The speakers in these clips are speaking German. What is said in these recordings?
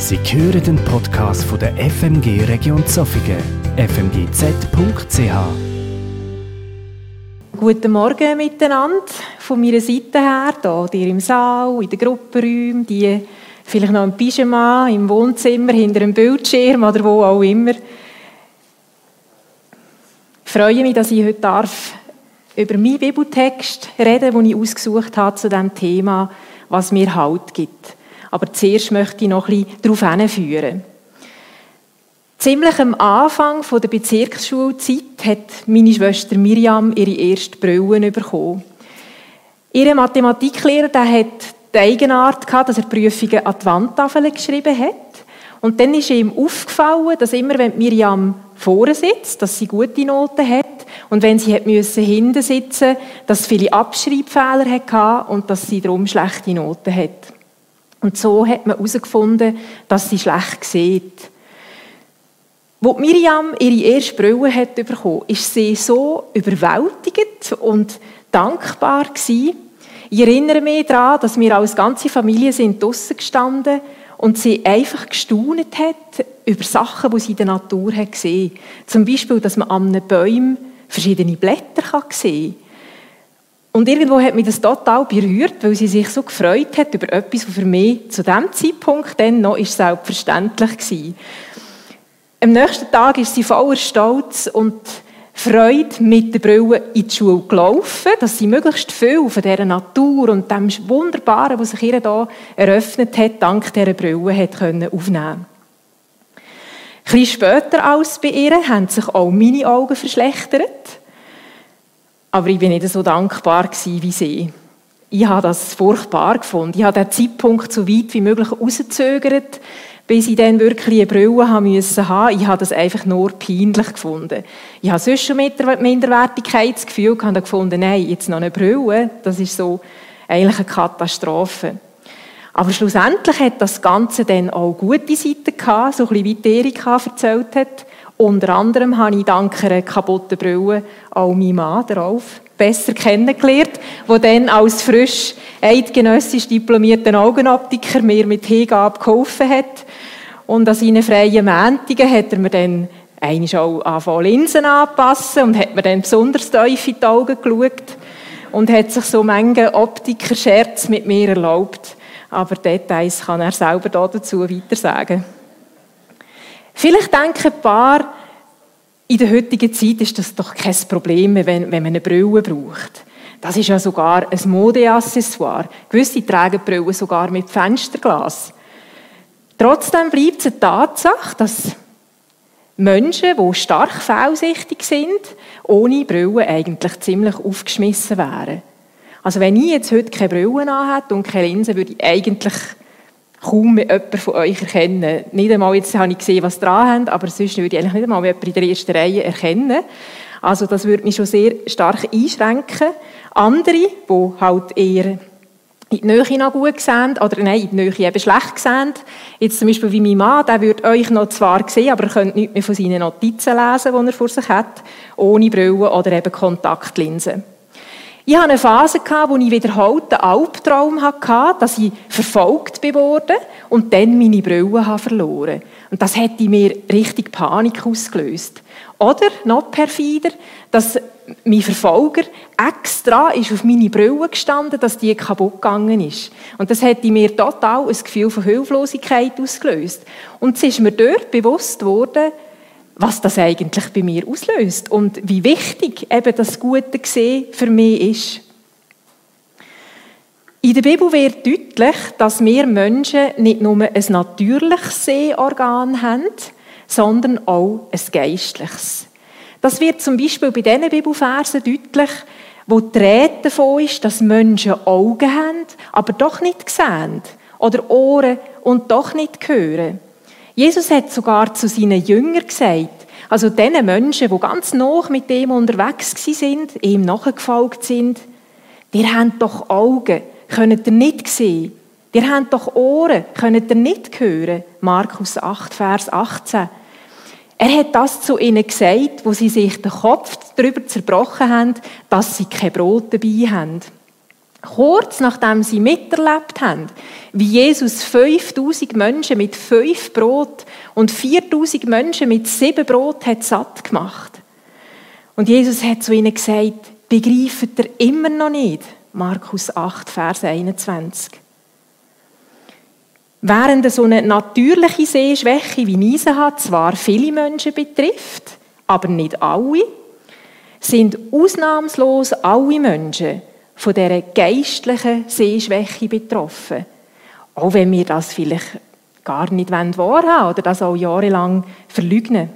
Sie hören den Podcast von der FMG Region Zofingen, fmgz.ch. Guten Morgen miteinander. Von meiner Seite her, hier, im Saal, in den Gruppenräumen, die vielleicht noch im Pyjama, im Wohnzimmer, hinter einem Bildschirm oder wo auch immer. Ich freue mich, dass ich heute darf über meinen Bibeltext reden, den ich ausgesucht habe zu dem Thema, was mir Halt gibt. Aber zuerst möchte ich noch ein bisschen darauf hinführen. Ziemlich am Anfang der Bezirksschulzeit hat meine Schwester Miriam ihre erste Brille bekommen. Ihre Mathematiklehrer der hat die Eigenart gehabt, dass er Prüfungen an die Wandtafel geschrieben hat. Und dann ist ihm aufgefallen, dass immer, wenn Miriam vorne sitzt, dass sie gute Noten hat. Und wenn sie hat hinten sitzen, dass sie viele Abschreibfehler hatte und dass sie darum schlechte Noten hat. Und so hat man herausgefunden, dass sie schlecht sieht. Wo Miriam ihre erste Brille hat bekommen, ist sie so überwältigend und dankbar gewesen. Ich erinnere mich daran, dass wir als ganze Familie sind draussen gestanden und sie einfach gestaunet hat über Sachen, die sie in der Natur hat gesehen. Zum Beispiel, dass man an einem Baum verschiedene Blätter sehen kann und irgendwo hat mich das total berührt, weil sie sich so gefreut hat über etwas, was für mich zu dem Zeitpunkt dann noch ist selbstverständlich war. Am nächsten Tag ist sie voller Stolz und Freude mit der Brille in die Schule gelaufen, dass sie möglichst viel von dieser Natur und dem Wunderbaren, was sich ihr hier eröffnet hat, dank dieser Brille hat aufnehmen Ein bisschen später als bei ihr haben sich auch meine Augen verschlechtert. Aber ich bin nicht so dankbar wie sie. Ich habe das furchtbar gefunden. Ich habe den Zeitpunkt so weit wie möglich rausgezögert, bis ich dann wirklich eine Brille haben musste. Ich habe das einfach nur peinlich gefunden. Ich habe sonst schon Minderwertigkeitsgefühl und gefunden, nein, jetzt noch eine Brille, das ist so eigentlich eine Katastrophe. Aber schlussendlich hat das Ganze dann auch gute Seiten gehabt, so ein bisschen wie Erika erzählt hat. Unter anderem habe ich dank einer kaputten Brille auch meinen Mann darauf besser kennengelernt, der dann als frisch eidgenössisch diplomierter Augenoptiker mir mit Hingabe geholfen hat. Und an seinen freien Mäntigen hat er mir dann einmal auch angefangen, Linsen anpassen und hat mir dann besonders tief in die Augen geschaut und hat sich so manche Optiker-Scherz mit mir erlaubt. Aber Details kann er selber dazu weiter sagen. Vielleicht denken ein paar, in der heutigen Zeit ist das doch kein Problem wenn, wenn man eine Brille braucht. Das ist ja sogar ein Modeaccessoire. Gewisse tragen Brillen sogar mit Fensterglas. Trotzdem bleibt es eine Tatsache, dass Menschen, die stark fehlsichtig sind, ohne Brille eigentlich ziemlich aufgeschmissen wären. Also wenn ich jetzt heute keine Brille anhätte und keine Linse, würde ich eigentlich kaum mehr jemanden von euch erkennen. Nicht einmal, jetzt habe ich gesehen, was dran haben, aber sonst würde ich eigentlich nicht einmal jemanden in der ersten Reihe erkennen. Also das würde mich schon sehr stark einschränken. Andere, die halt eher in die Nähe noch gut sehen, oder nein, in die Nähe eben schlecht sehen. Jetzt zum Beispiel wie mein Mann, der würde euch noch zwar sehen, aber ihr könnt nicht mehr von seinen Notizen lesen, die er vor sich hat, ohne Brille oder eben Kontaktlinsen. Ich hatte eine Phase, wo ich wiederholt einen Albtraum hatte, dass ich verfolgt wurde und dann meine Brille verloren Und das hätte mir richtig Panik ausgelöst. Oder, noch perfider, dass mein Verfolger extra ist auf meine Brille gestanden, dass die kaputt gegangen ist. Und das hätte mir total ein Gefühl von Hilflosigkeit ausgelöst. Und es ist mir dort bewusst worden, was das eigentlich bei mir auslöst und wie wichtig eben das gute Gesehen für mich ist. In der Bibel wird deutlich, dass wir Menschen nicht nur ein natürliches Sehorgan haben, sondern auch ein geistliches. Das wird zum Beispiel bei diesen Bibelversen deutlich, wo die Rede davon ist, dass Menschen Augen haben, aber doch nicht sehen. Oder Ohren und doch nicht hören. Jesus hat sogar zu seinen Jüngern gesagt, also diesen Menschen, die ganz noch mit dem unterwegs sind, ihm nachgefolgt sind, die haben doch Augen, könnt ihr nicht sehen. Die haben doch Ohren, könnt ihr nicht hören. Markus 8, Vers 18. Er hat das zu ihnen gesagt, wo sie sich den Kopf darüber zerbrochen haben, dass sie kein Brot dabei haben. Kurz nachdem sie miterlebt haben, wie Jesus 5000 Menschen mit fünf Brot und 4000 Menschen mit sieben Brot hat satt gemacht. Und Jesus hat zu ihnen gesagt, begreift ihr immer noch nicht? Markus 8, Vers 21. Während so eine natürliche Sehschwäche wie Niesen hat zwar viele Menschen betrifft, aber nicht alle, sind ausnahmslos alle Menschen von dieser geistlichen Sehschwäche betroffen. Auch wenn wir das vielleicht gar nicht wahrhaben oder das auch jahrelang verleugnen.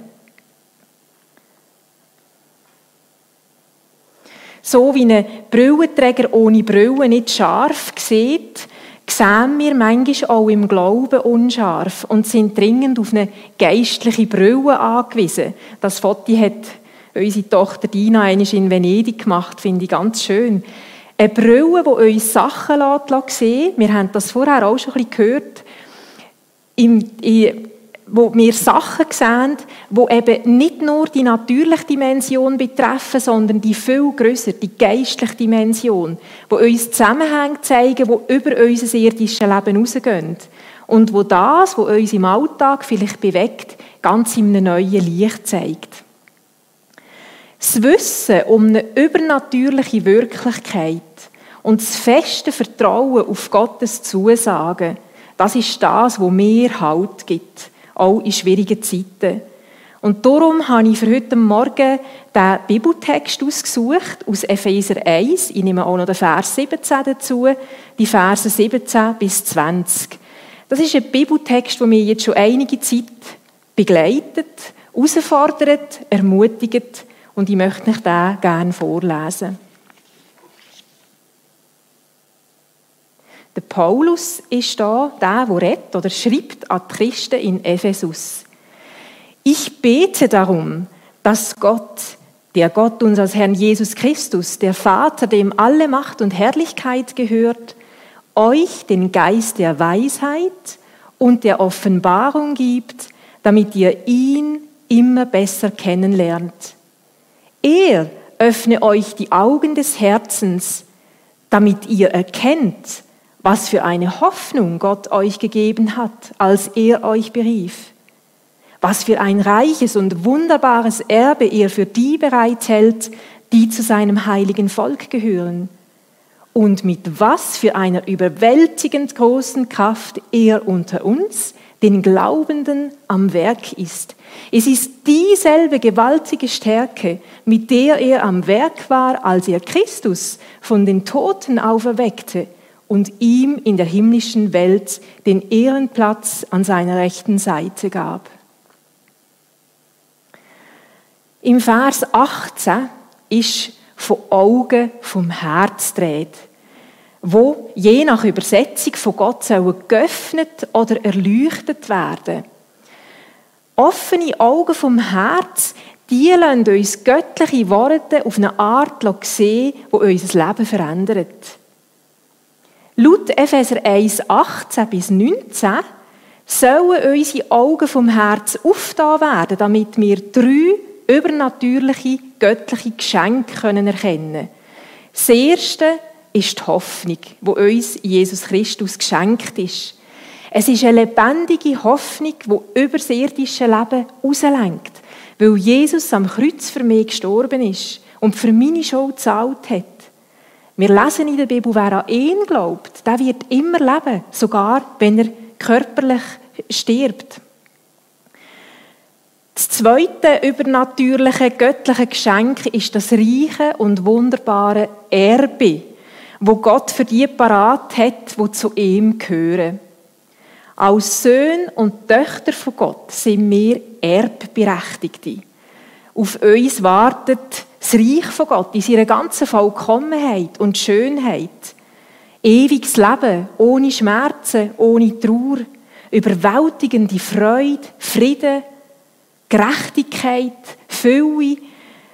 So wie ein Brillenträger ohne Brille nicht scharf sieht, sehen wir manchmal auch im Glauben unscharf und sind dringend auf eine geistliche Brille angewiesen. Das Foto hat unsere Tochter Dina einmal in Venedig gemacht, finde ich ganz schön. Eine Brille, die uns Sachen sehen lässt. Wir haben das vorher auch schon ein bisschen gehört. Im, in, wo wir Sachen sehen, die eben nicht nur die natürliche Dimension betreffen, sondern die viel größer, die geistliche Dimension, wo uns Zusammenhänge zeigen, die über unser irdisches Leben hinausgehen. Und wo das, was uns im Alltag vielleicht bewegt, ganz in einem neuen Licht zeigt. Das Wissen um eine übernatürliche Wirklichkeit und das feste Vertrauen auf Gottes Zusagen, das ist das, wo mir Halt gibt auch in schwierigen Zeiten. Und darum habe ich für heute Morgen den Bibeltext ausgesucht aus Epheser 1. Ich nehme auch noch den Vers 17 dazu, die Verse 17 bis 20. Das ist ein Bibeltext, der mich jetzt schon einige Zeit begleitet, herausfordert, ermutigt und ich möchte euch den gerne vorlesen. Der Paulus ist da, der, der redet oder schreibt an die Christen in Ephesus. Ich bete darum, dass Gott, der Gott unseres Herrn Jesus Christus, der Vater, dem alle Macht und Herrlichkeit gehört, euch den Geist der Weisheit und der Offenbarung gibt, damit ihr ihn immer besser kennenlernt. Er öffne euch die Augen des Herzens, damit ihr erkennt, was für eine Hoffnung Gott euch gegeben hat, als er euch berief. Was für ein reiches und wunderbares Erbe er für die bereithält, die zu seinem heiligen Volk gehören. Und mit was für einer überwältigend großen Kraft er unter uns, den Glaubenden, am Werk ist. Es ist dieselbe gewaltige Stärke, mit der er am Werk war, als er Christus von den Toten auferweckte und ihm in der himmlischen Welt den Ehrenplatz an seiner rechten Seite gab. Im Vers 18 ist von Augen vom Herz dreht, wo je nach Übersetzung von Gott sollen geöffnet oder erleuchtet werden. Offene Augen vom Herz, die lassen uns göttliche Worte auf eine Art sehen, die unser Leben verändert. Laut Epheser 1, 18 bis 19 sollen unsere Augen vom Herz aufgetan werden, damit wir drei übernatürliche, göttliche Geschenke erkennen können. Das erste ist die Hoffnung, die uns Jesus Christus geschenkt ist. Es ist eine lebendige Hoffnung, die über das irdische Leben rauslenkt, weil Jesus am Kreuz für mich gestorben ist und für meine Schuld gezahlt hat. Wir lesen in der Bibel, wer an ihn glaubt, der wird immer leben, sogar wenn er körperlich stirbt. Das zweite übernatürliche göttliche Geschenk ist das reiche und wunderbare Erbe, wo Gott für die parat hat, wo zu ihm gehören. Als Söhne und Töchter von Gott sind wir Erbberechtigte. Auf uns wartet das Reich von Gott in seiner ganzen Vollkommenheit und Schönheit. Ewiges Leben, ohne Schmerzen, ohne Trauer, überwältigende Freude, Frieden, Gerechtigkeit, Fülle,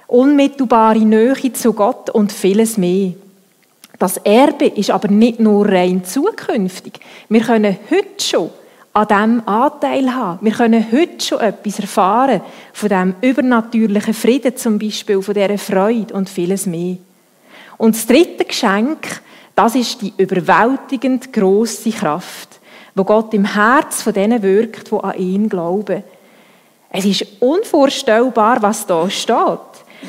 unmittelbare Nähe zu Gott und vieles mehr. Das Erbe ist aber nicht nur rein zukünftig. Wir können heute schon an diesem Anteil haben. Wir können heute schon etwas erfahren von dem übernatürlichen Frieden zum Beispiel, von dieser Freude und vieles mehr. Und das dritte Geschenk, Das ist die überwältigend große Kraft, wo Gott im Herz von denen wirkt, wo an ihn glauben. Es ist unvorstellbar, was da steht,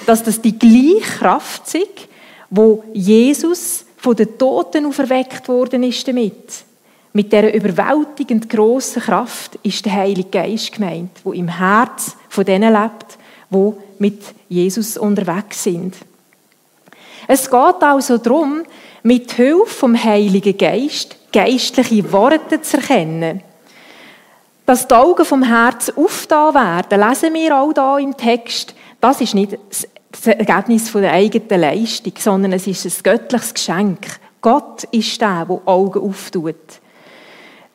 dass das die gleiche Kraft ist, wo Jesus von den Toten auferweckt worden ist damit. Mit dieser überwältigend grossen Kraft ist der Heilige Geist gemeint, wo im Herz von denen lebt, wo mit Jesus unterwegs sind. Es geht also darum, mit Hilfe vom Heiligen Geist geistliche Worte zu erkennen. Dass die Augen vom Herz aufgetan werden, lesen wir auch da im Text, das ist nicht das Ergebnis von der eigenen Leistung, sondern es ist ein göttliches Geschenk. Gott ist der, der Augen auftut.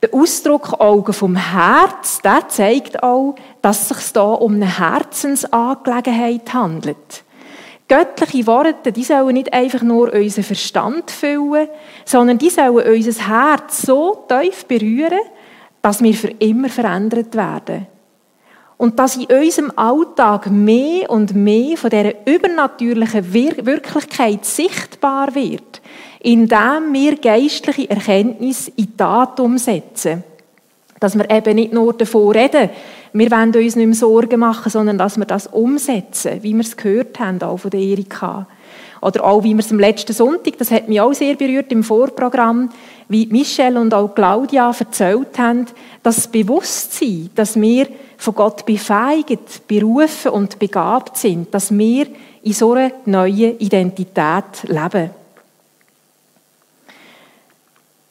Der Ausdruck Augen vom Herz, der zeigt auch, dass es sich da um eine Herzensangelegenheit handelt. Göttliche Worte, die sollen nicht einfach nur unseren Verstand füllen, sondern die sollen unser Herz so tief berühren, dass wir für immer verändert werden. Und dass in unserem Alltag mehr und mehr von dieser übernatürlichen Wirklichkeit sichtbar wird, indem wir geistliche Erkenntnis in Tat umsetzen. Dass wir eben nicht nur davon reden, wir wollen uns nicht mehr Sorgen machen, sondern dass wir das umsetzen, wie wir es gehört haben, auch von der Erika. Oder auch, wie wir es am letzten Sonntag, das hat mich auch sehr berührt im Vorprogramm, wie Michelle und auch Claudia erzählt haben, das Bewusstsein, dass wir von Gott befähigt, berufen und begabt sind, dass wir in so einer neuen Identität leben.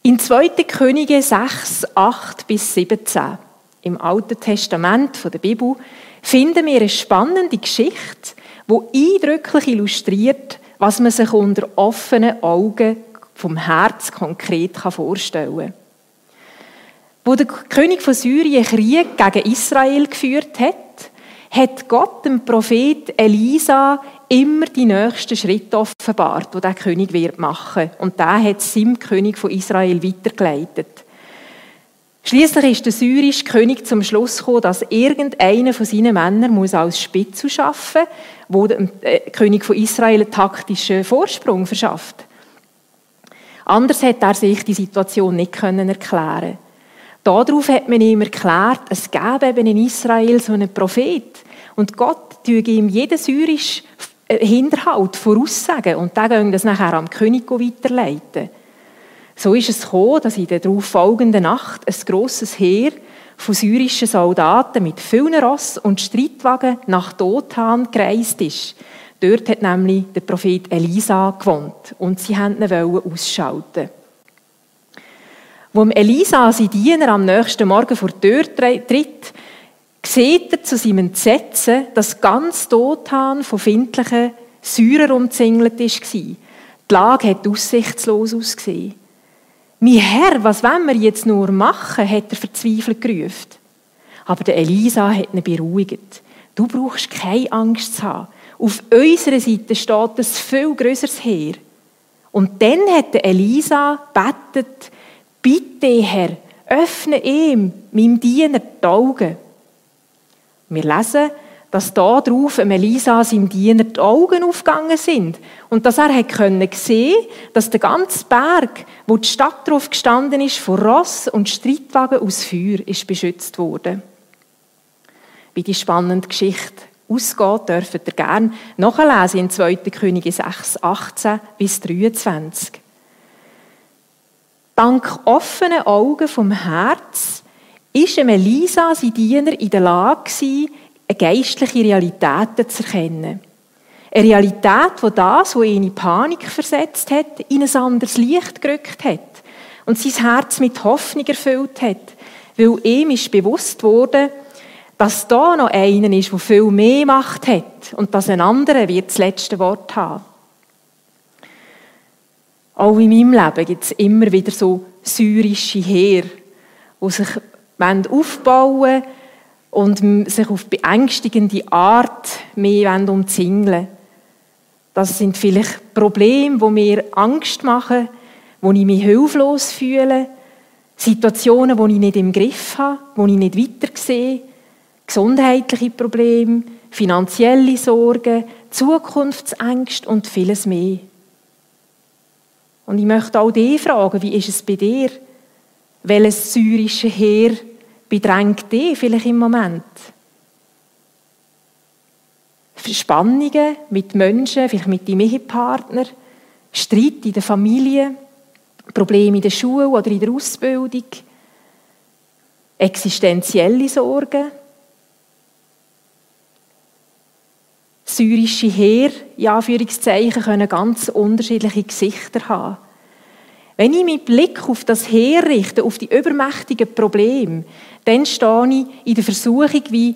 In 2. Könige 6, 8 bis 17 im Alten Testament der Bibel finden wir eine spannende Geschichte, die eindrücklich illustriert, was man sich unter offenen Augen vom Herz konkret vorstellen kann. Wo der König von Syrien Krieg gegen Israel geführt hat, hat Gott dem Prophet Elisa immer die nächsten Schritte offenbart, die der König wird machen. Und der hat seinem König von Israel weitergeleitet. Schließlich ist der syrische König zum Schluss gekommen, dass irgendeiner von seinen Männern muss als Spitzel arbeiten wo dem äh, König von Israel einen taktischen Vorsprung verschafft. Anders hat er sich die Situation nicht können erklären. Darauf hat man ihm erklärt, es gäbe eben in Israel so einen Prophet und Gott tue ihm jeden syrischen äh, Hinterhalt voraussagen und der ging das nachher am König weiterleiten. So ist es gekommen, dass in der darauf folgenden Nacht ein grosses Heer von syrischen Soldaten mit vielen Ross und Streitwagen nach Dothan gereist ist. Dort hat nämlich der Prophet Elisa gewohnt und sie wollten ihn ausschalten. Wo Elisa, sein Diener, am nächsten Morgen vor die Tür tritt, sieht er zu seinem Entsetzen, dass ganz Dothan von findlichen Säuren umzingelt war. Die Lage hat aussichtslos ausgesehen. Mein Herr, was wollen wir jetzt nur machen? hat er verzweifelt gerufen. Aber Elisa hat ihn beruhigt. Du brauchst keine Angst zu haben. Auf unserer Seite steht ein viel größeres Heer. Und dann hat Elisa betet, bitte Herr, öffne ihm, meinem Diener, die Augen. Wir lesen, dass da drauf Elisa seinem Diener die Augen aufgegangen sind und dass er können sehen, dass der ganze Berg, wo die Stadt drauf gestanden ist, von Ross und Streitwagen aus Feuer ist beschützt worden. Wie die spannende Geschichte ausgeht, dürft ihr gerne nachlesen in 2. Könige 6, 18 bis 23. Dank offenen Augen vom Herz ist Elisa, sein Diener, in der Lage eine geistliche Realität zu erkennen. Eine Realität, die das, was ihn in Panik versetzt hat, in ein anderes Licht gerückt hat und sein Herz mit Hoffnung erfüllt hat, weil ihm ist bewusst wurde, dass da noch einer ist, der viel mehr Macht hat und dass ein anderer wird das letzte Wort haben. Auch in meinem Leben gibt es immer wieder so syrische Heer, die sich aufbauen und sich auf beängstigende Art mehr umzingeln Das sind vielleicht Probleme, wo mir Angst machen, wo ich mich hilflos fühle, Situationen, wo ich nicht im Griff habe, wo ich nicht weiter sehe, gesundheitliche Probleme, finanzielle Sorgen, Zukunftsängste und vieles mehr. Und ich möchte auch dich fragen, wie ist es bei dir? Welches syrische Heer bedrängt dich vielleicht im Moment? Spannungen mit Menschen, vielleicht mit deinem Ehepartner, Streit in der Familie, Probleme in der Schule oder in der Ausbildung, existenzielle Sorgen, syrische Heer, in Anführungszeichen, können ganz unterschiedliche Gesichter haben. Wenn ich meinen Blick auf das Heer richte, auf die übermächtigen Probleme, dann stehe ich in der Versuchung, wie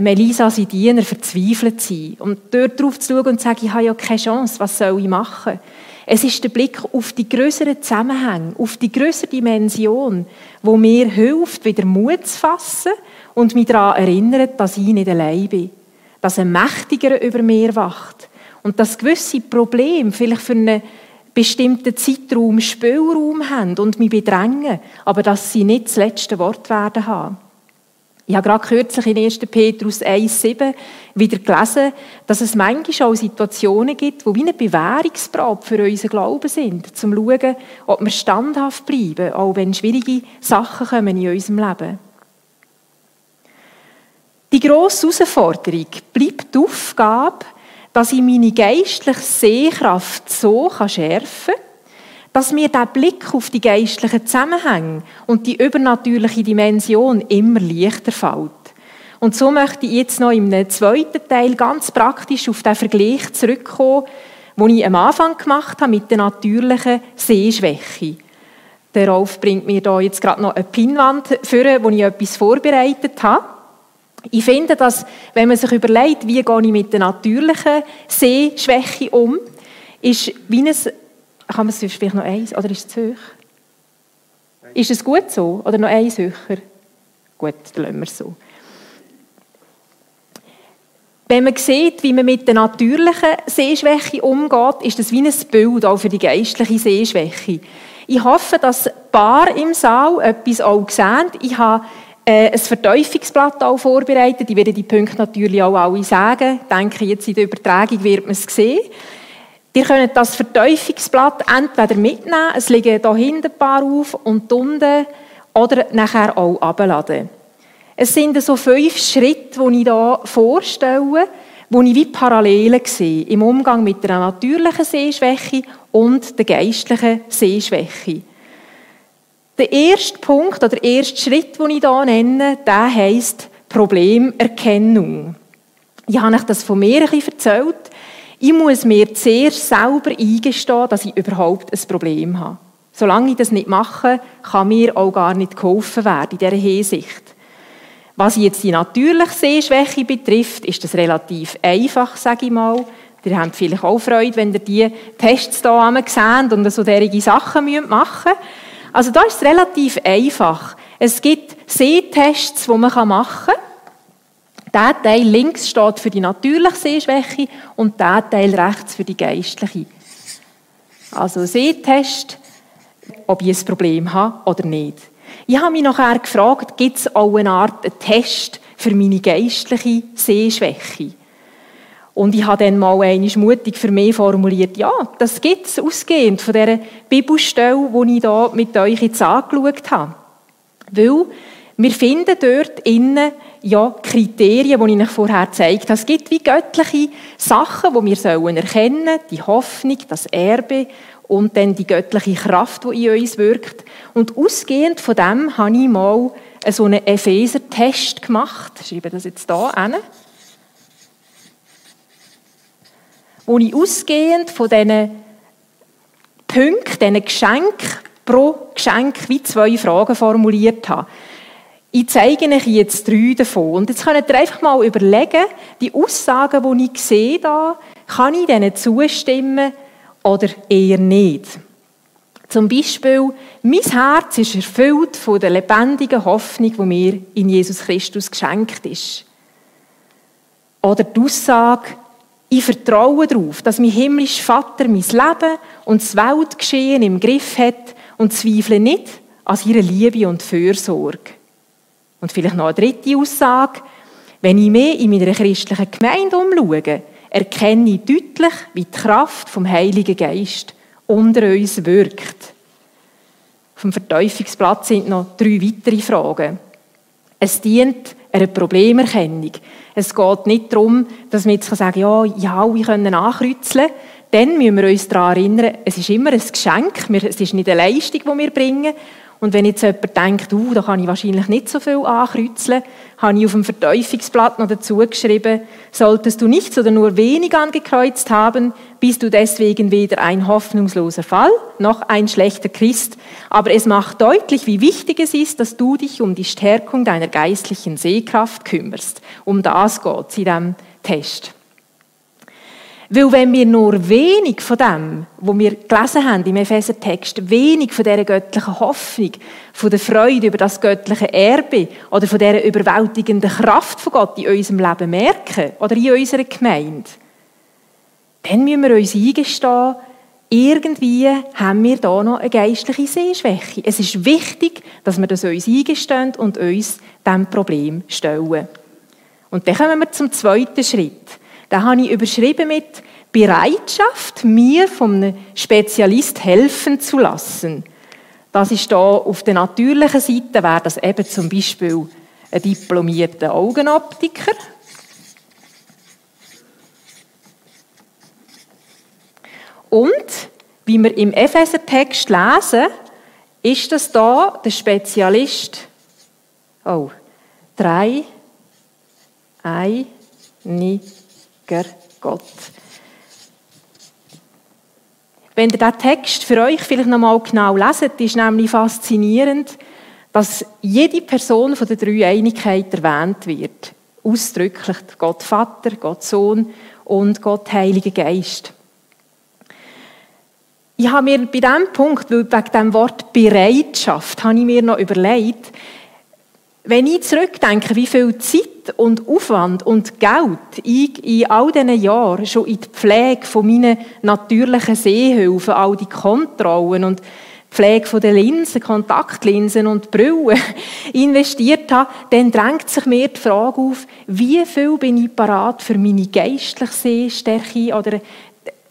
Melisa, sein Diener, verzweifelt zu sein. Und dort drauf zu schauen und zu sagen, ich habe ja keine Chance, was soll ich machen? Es ist der Blick auf die größeren Zusammenhänge, auf die größere Dimension, wo mir hilft, wieder Mut zu fassen und mich daran erinnert, dass ich nicht allein bin dass ein Mächtiger über mir wacht und dass gewisse Probleme vielleicht für einen bestimmten Zeitraum Spielraum haben und mich bedrängen, aber dass sie nicht das letzte Wort werden haben. Ich habe gerade kürzlich in 1. Petrus 1,7 wieder gelesen, dass es manchmal auch Situationen gibt, die wie eine Bewährungsprobe für unseren Glauben sind, um zu schauen, ob wir standhaft bleiben, auch wenn schwierige Sachen kommen in unserem Leben. Die grosse Herausforderung bleibt die Aufgabe, dass ich meine geistliche Sehkraft so schärfen kann, dass mir der Blick auf die geistlichen Zusammenhänge und die übernatürliche Dimension immer leichter fällt. Und so möchte ich jetzt noch im zweiten Teil ganz praktisch auf den Vergleich zurückkommen, den ich am Anfang gemacht habe mit der natürlichen Sehschwäche. Der Rolf bringt mir da jetzt gerade noch eine Pinnwand für, wo ich etwas vorbereitet habe. Ich finde, dass, wenn man sich überlegt, wie gehe ich mit der natürlichen Sehschwäche um, ist wie ein, kann man es vielleicht noch eins, oder ist es zu hoch? Ist es gut so? Oder noch eins höher? Gut, dann lassen wir es so. Wenn man sieht, wie man mit der natürlichen Sehschwäche umgeht, ist das wie ein Bild auch für die geistliche Sehschwäche. Ich hoffe, dass ein paar im Saal etwas auch sehen. Ich habe äh, ein auch vorbereitet. Ich werde die Punkte natürlich auch alle sagen. Ich denke, jetzt in der Übertragung wird man es sehen. Ihr könnt das Verteufungsblatt entweder mitnehmen, es liegen hier hinten ein paar auf und unten, oder nachher auch abladen. Es sind so fünf Schritte, die ich hier vorstelle, wo ich wie Parallelen sehe im Umgang mit der natürlichen Sehschwäche und der geistlichen Sehschwäche. Der erste Punkt oder der erste Schritt, den ich hier nenne, der heisst Problemerkennung. Ich habe euch das von mir ein bisschen erzählt. Ich muss mir zuerst selber eingestehen, dass ich überhaupt ein Problem habe. Solange ich das nicht mache, kann mir auch gar nicht geholfen werden in dieser Hinsicht. Was jetzt die natürliche Sehschwäche betrifft, ist das relativ einfach, sage ich mal. Ihr habt vielleicht auch Freude, wenn ihr diese Tests hier seht und so derige Sachen machen müsst. Also da ist es relativ einfach. Es gibt Sehtests, die man machen kann. Der Teil links steht für die natürliche Sehschwäche und der Teil rechts für die geistliche. Also Sehtest, ob ich ein Problem habe oder nicht. Ich habe mich nachher gefragt, gibt es auch eine Art Test für meine geistliche Sehschwäche? Und ich habe dann mal einmal mutig für mich formuliert, ja, das gibt es ausgehend von dieser Bibelstelle, die ich hier mit euch jetzt angeschaut habe. Weil wir finden dort innen ja Kriterien, die ich euch vorher gezeigt habe. Es gibt wie göttliche Sachen, die wir sollen erkennen die Hoffnung, das Erbe und dann die göttliche Kraft, die in uns wirkt. Und ausgehend von dem habe ich mal so einen Epheser-Test gemacht. Ich schreibe das jetzt hier hin. Wo ich ausgehend von diesen Punkten, diesen Geschenken, pro Geschenk wie zwei Fragen formuliert habe. Ich zeige euch jetzt drei davon. Und jetzt könnt ihr einfach mal überlegen, die Aussagen, die ich sehe da, kann ich denen zustimmen oder eher nicht? Zum Beispiel, mein Herz ist erfüllt von der lebendigen Hoffnung, die mir in Jesus Christus geschenkt ist. Oder die Aussage, ich vertraue darauf, dass mein himmlischer Vater mein Leben und das Weltgeschehen im Griff hat und zweifle nicht an seiner Liebe und Fürsorge. Und vielleicht noch eine dritte Aussage. Wenn ich mehr in meiner christlichen Gemeinde umschaue, erkenne ich deutlich, wie die Kraft vom Heiligen Geist unter uns wirkt. Dem Verteufungsplatz sind noch drei weitere Fragen. Es dient einer Problemerkennung. Es geht nicht darum, dass wir jetzt sagen ja, ja, wir können ankreuzeln. Dann müssen wir uns daran erinnern, es ist immer ein Geschenk, es ist nicht eine Leistung, die wir bringen, und wenn jetzt jemand denkt, uh, da kann ich wahrscheinlich nicht so viel ankreuzeln, habe ich auf dem Verteufungsblatt noch dazu geschrieben, solltest du nichts oder nur wenig angekreuzt haben, bist du deswegen weder ein hoffnungsloser Fall noch ein schlechter Christ. Aber es macht deutlich, wie wichtig es ist, dass du dich um die Stärkung deiner geistlichen Sehkraft kümmerst. Um das geht es in diesem Test. Weil wenn wir nur wenig von dem, was wir gelesen haben im Epheser-Text, wenig von dieser göttlichen Hoffnung, von der Freude über das göttliche Erbe oder von dieser überwältigenden Kraft von Gott in unserem Leben merken oder in unserer Gemeinde, dann müssen wir uns eingestehen, irgendwie haben wir da noch eine geistliche Sehschwäche. Es ist wichtig, dass wir das uns eingestehen und uns diesem Problem stellen. Und dann kommen wir zum zweiten Schritt. Da habe ich überschrieben mit Bereitschaft, mir von einem Spezialist helfen zu lassen. Das ist da auf der natürlichen Seite, wäre das eben zum Beispiel ein diplomierter Augenoptiker. Und wie wir im Epheser-Text lesen, ist das da der Spezialist, oh, drei, ein, nie, Gott. Wenn ihr diesen Text für euch vielleicht noch mal genau leset, ist nämlich faszinierend, dass jede Person von der Dreieinigkeit erwähnt wird. Ausdrücklich Gott Vater, Gott Sohn und Gott Heiliger Geist. Ich habe mir bei diesem Punkt, weil wegen dem Wort Bereitschaft, habe ich mir noch überlegt, wenn ich zurückdenke, wie viel Zeit und Aufwand und Geld ich in all diesen Jahren schon in die Pflege von meinen natürlichen Sehhilfen, all die Kontrollen und Pflege den Linsen, Kontaktlinsen und Brillen investiert habe, dann drängt sich mir die Frage auf, wie viel bin ich parat für meine geistliche Sehstärke oder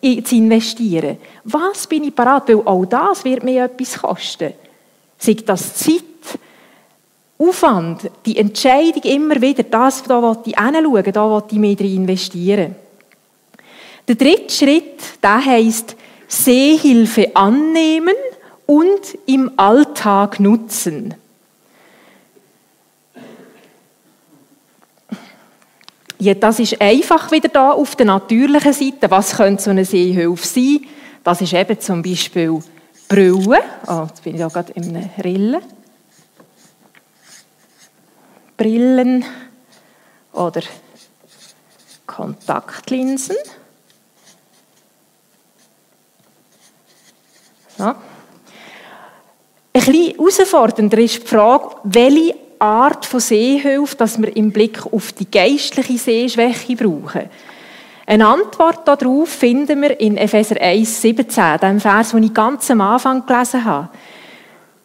zu investieren? Was bin ich parat? Weil auch das wird mir etwas kosten. Sei das Zeit, Aufwand, die Entscheidung immer wieder, das, da will ich hinschauen, da will ich mehr investieren. Der dritte Schritt, der heisst, Sehhilfe annehmen und im Alltag nutzen. Ja, das ist einfach wieder da auf der natürlichen Seite. Was könnte so eine Sehhilfe sein? Das ist eben zum Beispiel Brille. Oh, jetzt bin ich da gerade in einer Rille. Brillen oder Kontaktlinsen. So. Ein bisschen herausfordernder ist die Frage, welche Art von Sehhilfe dass wir im Blick auf die geistliche Sehschwäche brauchen. Eine Antwort darauf finden wir in Epheser 1, 17, dem Vers, den ich ganz am Anfang gelesen habe.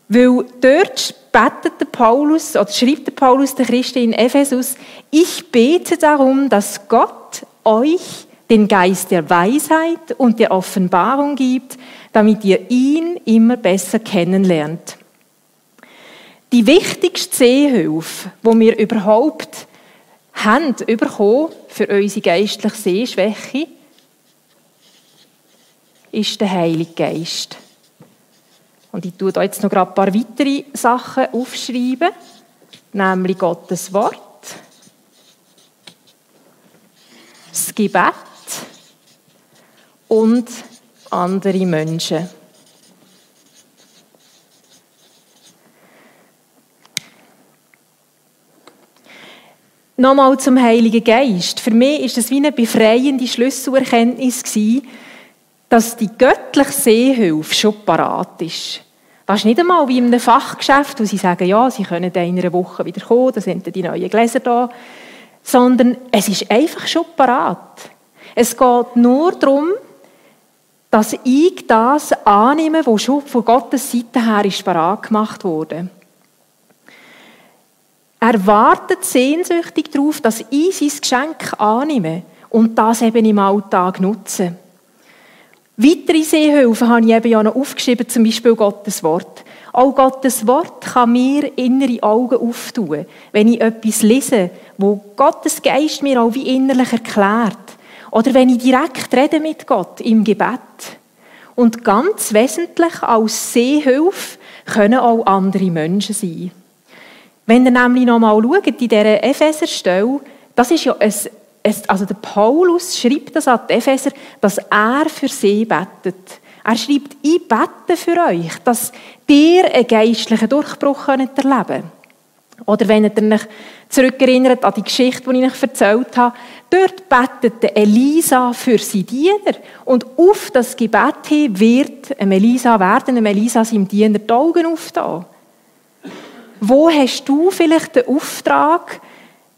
Weil dort betet der Paulus, oder schreibt der Paulus der Christen in Ephesus, ich bete darum, dass Gott euch den Geist der Weisheit und der Offenbarung gibt, damit ihr ihn immer besser kennenlernt. Die wichtigste Sehhilfe, wo wir überhaupt haben bekommen für unsere geistliche Sehschwäche, ist der Heilige Geist. Und ich tue da jetzt noch ein paar weitere Sachen aufschreiben, nämlich Gottes Wort, das Gebet und andere Menschen. Nochmal zum Heiligen Geist. Für mich ist es wie eine befreiende Schlüsselerkenntnis gewesen, dass die göttliche Sehhilfe schon parat ist. Das ist nicht einmal wie in einem Fachgeschäft, wo sie sagen, ja, sie können in einer Woche wieder kommen, da sind die neuen Gläser da. Sondern es ist einfach schon parat. Es geht nur darum, dass ich das annehme, was schon von Gottes Seite her ist parat gemacht wurde. Er wartet sehnsüchtig darauf, dass ich sein Geschenk annehme und das eben im Alltag nutze. Weitere Sehhilfen habe ich eben ja noch aufgeschrieben, zum Beispiel Gottes Wort. Auch Gottes Wort kann mir innere Augen auftun, wenn ich etwas lese, wo Gottes Geist mir auch wie innerlich erklärt. Oder wenn ich direkt rede mit Gott im Gebet. Und ganz wesentlich als Sehhilfe können auch andere Menschen sein. Wenn ihr nämlich noch mal schaut, in dieser Epheser-Stelle, das ist ja ein, also der Paulus schreibt das an die Epheser, dass er für sie betet. Er schreibt, ich bete für euch, dass ihr einen geistlichen Durchbruch erleben könnt. Oder wenn ihr euch zurückerinnert an die Geschichte, die ich euch erzählt habe, dort betet Elisa für seine Diener. Und auf das Gebet hin wird Elisa werden, Elisa seinem Diener die Augen auftauen. Wo hast du vielleicht den Auftrag,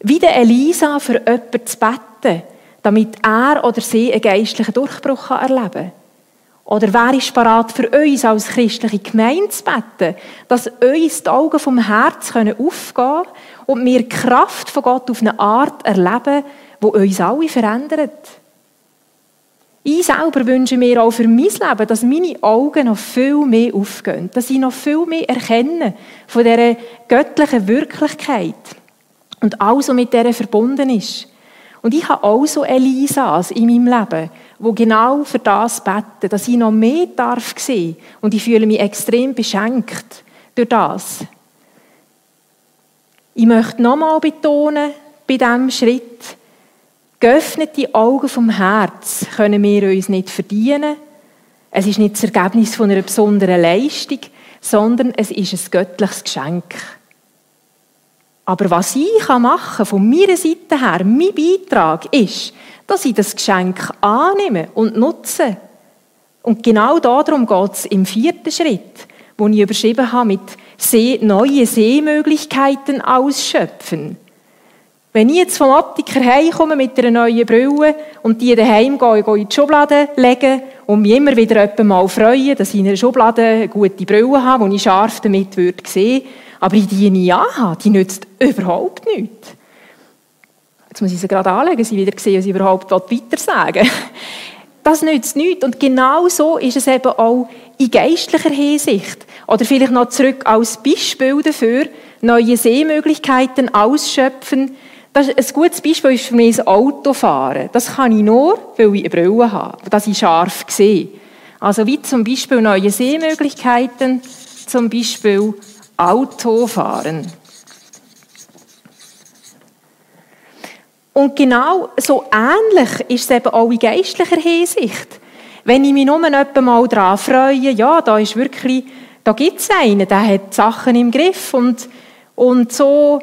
wie der Elisa für jemanden zu beten, damit er oder sie einen geistlichen Durchbruch erleben kann? Oder wer ist bereit für uns als christliche Gemeinde zu beten, dass uns die Augen vom Herz aufgehen können und wir die Kraft von Gott auf eine Art erleben, die uns alle verändert? Ich selber wünsche mir auch für mein Leben, dass meine Augen noch viel mehr aufgehen, dass ich noch viel mehr erkenne von dieser göttlichen Wirklichkeit und alles, was mit der verbunden ist. Und ich habe auch so Elisas in meinem Leben, wo genau für das beten, dass ich noch mehr darf sehen. Und ich fühle mich extrem beschenkt durch das. Ich möchte nochmal betonen, bei diesem Schritt, geöffnete Augen vom Herz können wir uns nicht verdienen. Es ist nicht das Ergebnis von einer besonderen Leistung, sondern es ist ein göttliches Geschenk. Aber was ich machen kann, von meiner Seite her, mein Beitrag ist, dass ich das Geschenk annehme und nutze. Und genau darum geht es im vierten Schritt, wo ich überschrieben habe mit See, neue Sehmöglichkeiten ausschöpfen. Wenn ich jetzt vom Optiker heimkomme mit einer neuen Brille und die daheim gehe, gehe in die Schublade legen und mich immer wieder mal freuen, dass ich in einer Schublade eine gute Brille habe, die ich scharf damit würde sehen aber ich die anhabe, die nützt überhaupt nichts. Jetzt muss ich sie gerade anlegen, sie wieder sehen, was ich überhaupt weiter sagen Das nützt nichts. Und genau so ist es eben auch in geistlicher Hinsicht. Oder vielleicht noch zurück als Beispiel dafür, neue Sehmöglichkeiten ausschöpfen. Das ist ein gutes Beispiel ist für mich das Autofahren. Das kann ich nur, weil ich eine Brille habe, dass ich scharf sehe. Also wie zum Beispiel neue Sehmöglichkeiten, zum Beispiel Autofahren. Und genau so ähnlich ist es eben auch in geistlicher Hinsicht. Wenn ich mich nur mal daran freue, ja, da ist wirklich, da gibt es einen, der hat Sachen im Griff und, und so,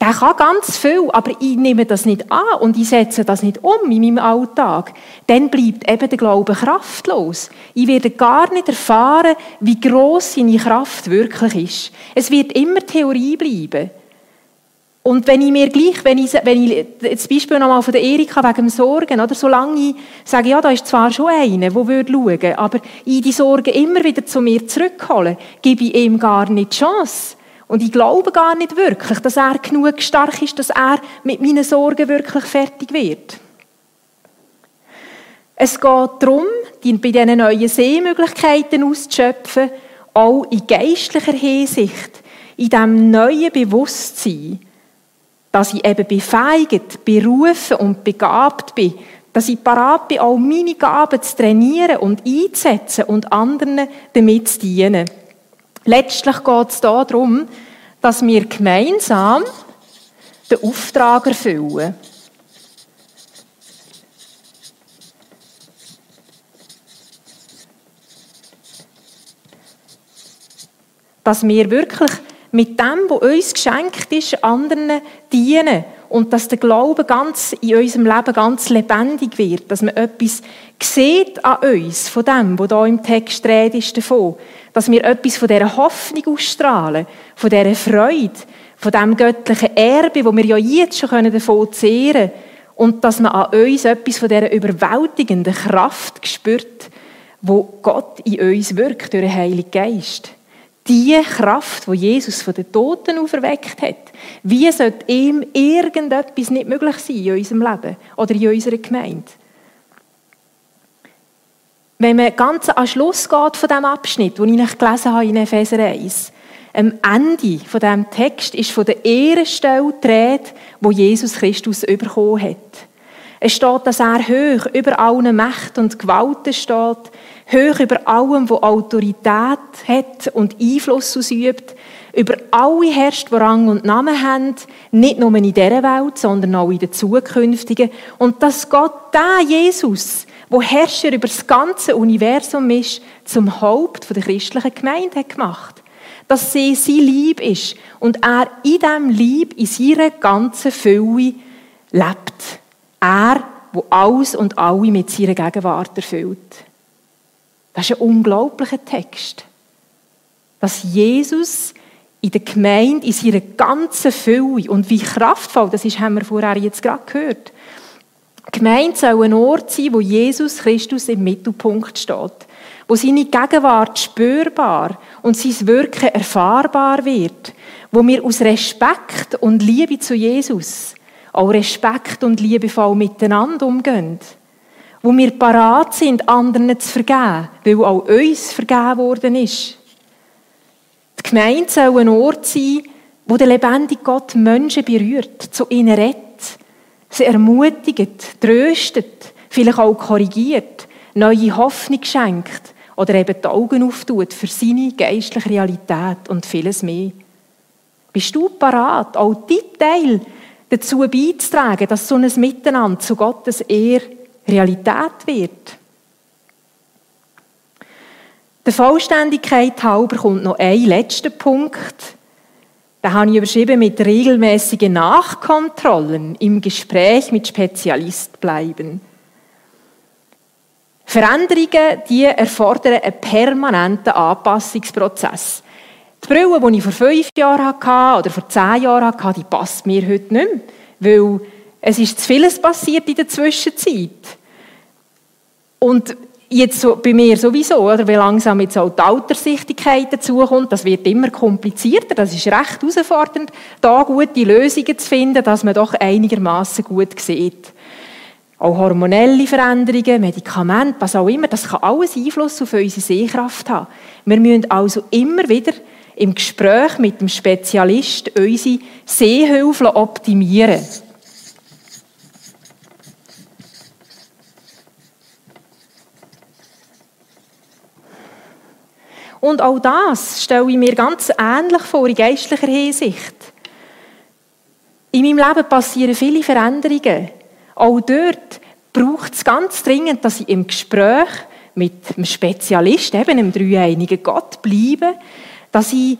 der kann ganz viel, aber ich nehme das nicht an und ich setze das nicht um in meinem Alltag, dann bleibt eben der Glaube kraftlos. Ich werde gar nicht erfahren, wie groß seine Kraft wirklich ist. Es wird immer Theorie bleiben. Und wenn ich mir gleich, wenn ich, wenn ich das Beispiel nochmal von der Erika wegen Sorgen, oder, solange ich sage, ja, da ist zwar schon einer, der würde schauen, aber ich die Sorgen immer wieder zu mir zurückholen, gebe ich ihm gar nicht die Chance. Und ich glaube gar nicht wirklich, dass er genug stark ist, dass er mit meinen Sorgen wirklich fertig wird. Es geht darum, die bei diesen neuen Sehmöglichkeiten auszuschöpfen, auch in geistlicher Hinsicht, in diesem neuen Bewusstsein, dass ich eben befähigt, berufen und begabt bin, dass ich parat bin, auch meine Gaben zu trainieren und einzusetzen und anderen damit zu dienen. Letztlich geht es darum, dass wir gemeinsam den Auftrag erfüllen. Dass wir wirklich mit dem, was uns geschenkt ist, anderen dienen und dass der Glaube ganz in unserem Leben ganz lebendig wird, dass man etwas sieht an uns, von dem, was da im Text redet ist davon, dass wir etwas von dieser Hoffnung ausstrahlen, von dieser Freude, von dem göttlichen Erbe, wo wir ja jetzt schon davon zehren können, und dass man an uns etwas von dieser überwältigenden Kraft spürt, wo Gott in uns wirkt durch den Heiligen Geist die Kraft, wo Jesus von den Toten auferweckt hat, wie sollte ihm irgendetwas nicht möglich sein in unserem Leben oder in unserer Gemeinde? wenn man ganz am Schluss geht von diesem Abschnitt, den ich gelesen habe in Epheser 1, am Ende von diesem Text ist von der Ehrenstelle die wo Jesus Christus bekommen hat. Es steht, dass er hoch über allen Mächten und Gewalten steht, hoch über allem, wo Autorität hat und Einfluss ausübt, über alle herrscht, die Rang und Namen haben, nicht nur in dieser Welt, sondern auch in der zukünftigen. Und dass Gott, der Jesus, wo Herrscher über das ganze Universum ist, zum Haupt der christlichen Gemeinde hat gemacht. Dass sie sein Lieb ist und er in diesem Lieb, in seiner ganzen Fülle lebt. Er, wo alles und alle mit seiner Gegenwart erfüllt. Das ist ein unglaublicher Text. Dass Jesus in der Gemeinde, in seiner ganzen Fülle und wie kraftvoll, das ist, haben wir vorher jetzt gerade gehört. Die Gemeinde soll ein Ort sein, wo Jesus Christus im Mittelpunkt steht, wo seine Gegenwart spürbar und sein Wirken erfahrbar wird, wo wir aus Respekt und Liebe zu Jesus auch Respekt und liebevoll miteinander umgehen, wo wir parat sind, anderen zu vergeben, weil auch uns vergeben worden ist. Die Gemeinde soll ein Ort sein, wo der lebendige Gott Menschen berührt, zu ihnen rettet, sie ermutigt, tröstet, vielleicht auch korrigiert, neue Hoffnung schenkt oder eben die Augen auftut für seine geistliche Realität und vieles mehr. Bist du parat, auch dein Teil dazu beizutragen, dass so ein Miteinander zu Gottes Ehr Realität wird? Der Vollständigkeit halber kommt noch ein letzter Punkt. Da habe ich überschrieben mit regelmäßigen Nachkontrollen im Gespräch mit Spezialist bleiben. Veränderungen, die erfordern einen permanenten Anpassungsprozess. Die Brille, die ich vor fünf Jahren hatte oder vor zehn Jahren hatte, die passt mir heute nicht mehr, weil es ist zu vieles passiert in der Zwischenzeit. Und jetzt so, bei mir sowieso, oder, weil langsam jetzt auch die Alterssichtigkeit dazukommt, das wird immer komplizierter, das ist recht herausfordernd, da gute Lösungen zu finden, dass man doch einigermaßen gut sieht. Auch hormonelle Veränderungen, Medikamente, was auch immer, das kann alles Einfluss auf unsere Sehkraft haben. Wir müssen also immer wieder im Gespräch mit dem Spezialist unsere Sehhilfe optimieren. Und auch das stelle ich mir ganz ähnlich vor in geistlicher Hinsicht. In meinem Leben passieren viele Veränderungen. Auch dort braucht es ganz dringend, dass ich im Gespräch mit einem Spezialist, eben einem dreieinigen Gott, bleibe, dass ich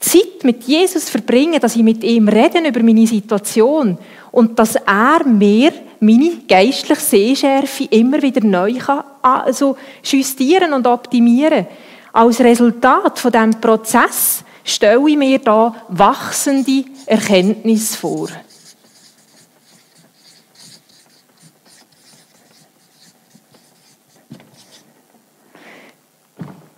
Zeit mit Jesus verbringe, dass ich mit ihm rede über meine Situation und dass er mir meine geistliche Sehschärfe immer wieder neu kann, also justieren und optimieren. Als Resultat von diesem Prozess stelle ich mir da wachsende Erkenntnis vor.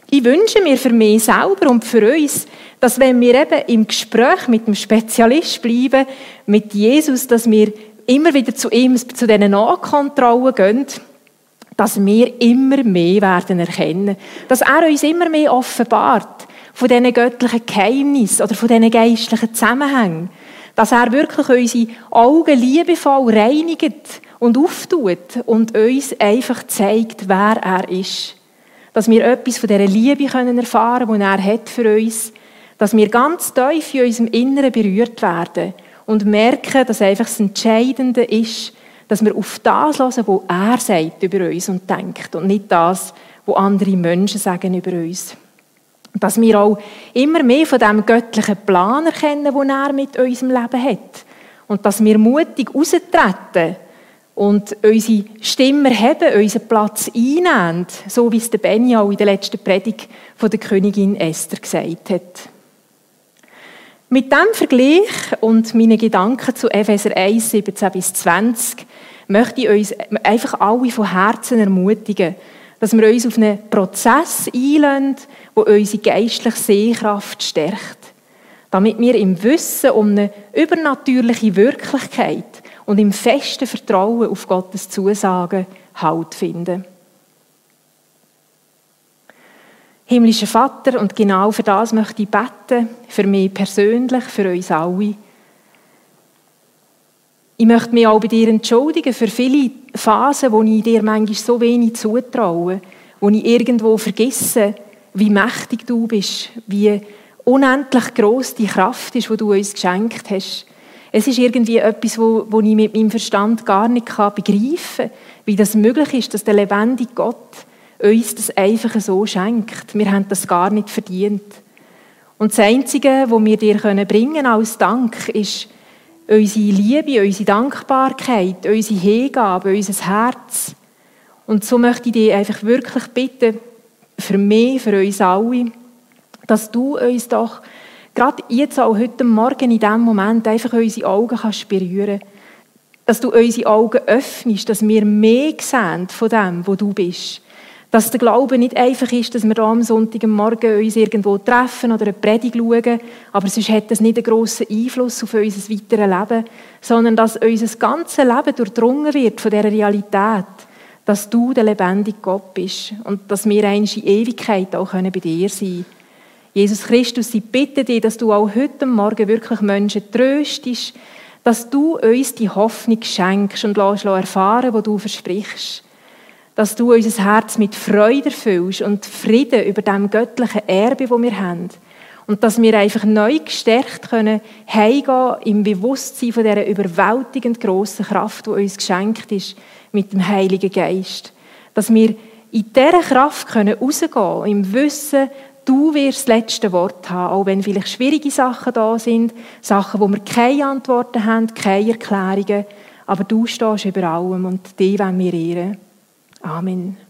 Ich wünsche mir für mich selber und für uns, dass wenn wir eben im Gespräch mit dem Spezialist bleiben, mit Jesus, dass wir immer wieder zu ihm, zu diesen Nachkontrollen gehen, dass wir immer mehr werden erkennen. Dass er uns immer mehr offenbart von diesen göttlichen Geheimnissen oder von diesen geistlichen Zusammenhängen. Dass er wirklich unsere Augen liebevoll reinigt und auftut und uns einfach zeigt, wer er ist dass wir etwas von dieser Liebe können erfahren können, die er hat für uns, dass wir ganz tief in unserem Inneren berührt werden und merken, dass einfach das Entscheidende ist, dass wir auf das hören, was er sagt über uns und denkt und nicht das, was andere Menschen sagen über uns. Dass wir auch immer mehr von dem göttlichen Plan erkennen, den er mit unserem Leben hat. Und dass wir mutig raustreten und unsere Stimme haben, unseren Platz einnehmen, so wie es der Benny auch in der letzten Predigt von der Königin Esther gesagt hat. Mit diesem Vergleich und meinen Gedanken zu Epheser 1, 17 bis 20 möchte ich uns einfach alle von Herzen ermutigen, dass wir uns auf einen Prozess einlassen, der unsere geistliche Sehkraft stärkt. Damit wir im Wissen um eine übernatürliche Wirklichkeit und im festen Vertrauen auf Gottes Zusagen Halt finden. Himmlischer Vater, und genau für das möchte ich beten, für mich persönlich, für uns alle. Ich möchte mich auch bei dir entschuldigen für viele Phasen, wo ich dir manchmal so wenig zutraue, wo ich irgendwo vergesse, wie mächtig du bist, wie unendlich groß die Kraft ist, die du uns geschenkt hast. Es ist irgendwie etwas, wo, wo ich mit meinem Verstand gar nicht begreifen kann, wie das möglich ist, dass der lebendige Gott uns das einfach so schenkt. Wir haben das gar nicht verdient. Und das Einzige, was wir dir bringen können als Dank, ist unsere Liebe, unsere Dankbarkeit, unsere Hingabe, unser Herz. Und so möchte ich dich einfach wirklich bitten, für mich, für uns alle, dass du uns doch gerade jetzt auch heute Morgen in diesem Moment einfach unsere Augen kannst berühren Dass du unsere Augen öffnest, dass wir mehr sehen von dem, wo du bist. Dass der Glaube nicht einfach ist, dass wir da am Sonntagmorgen uns irgendwo treffen oder eine Predigt schauen, aber sonst hat das nicht einen grossen Einfluss auf unser weiteres Leben, sondern dass unser ganzes Leben durchdrungen wird von dieser Realität, dass du der lebendige Gott bist und dass wir in Ewigkeit auch bei dir sein können. Jesus Christus, ich bitte dich, dass du auch heute Morgen wirklich Menschen tröstest, dass du uns die Hoffnung schenkst und lässt erfahren, wo du versprichst dass du unser Herz mit Freude erfüllst und Frieden über dem göttlichen Erbe, wo wir haben. Und dass wir einfach neu gestärkt können, heimgehen im Bewusstsein von dieser überwältigend grossen Kraft, die uns geschenkt ist, mit dem Heiligen Geist. Dass wir in dieser Kraft können rausgehen im Wissen, du wirst das letzte Wort haben, auch wenn vielleicht schwierige Sachen da sind, Sachen, wo wir keine Antworten haben, keine Erklärungen, aber du stehst über allem und die wollen wir ehren. Amen.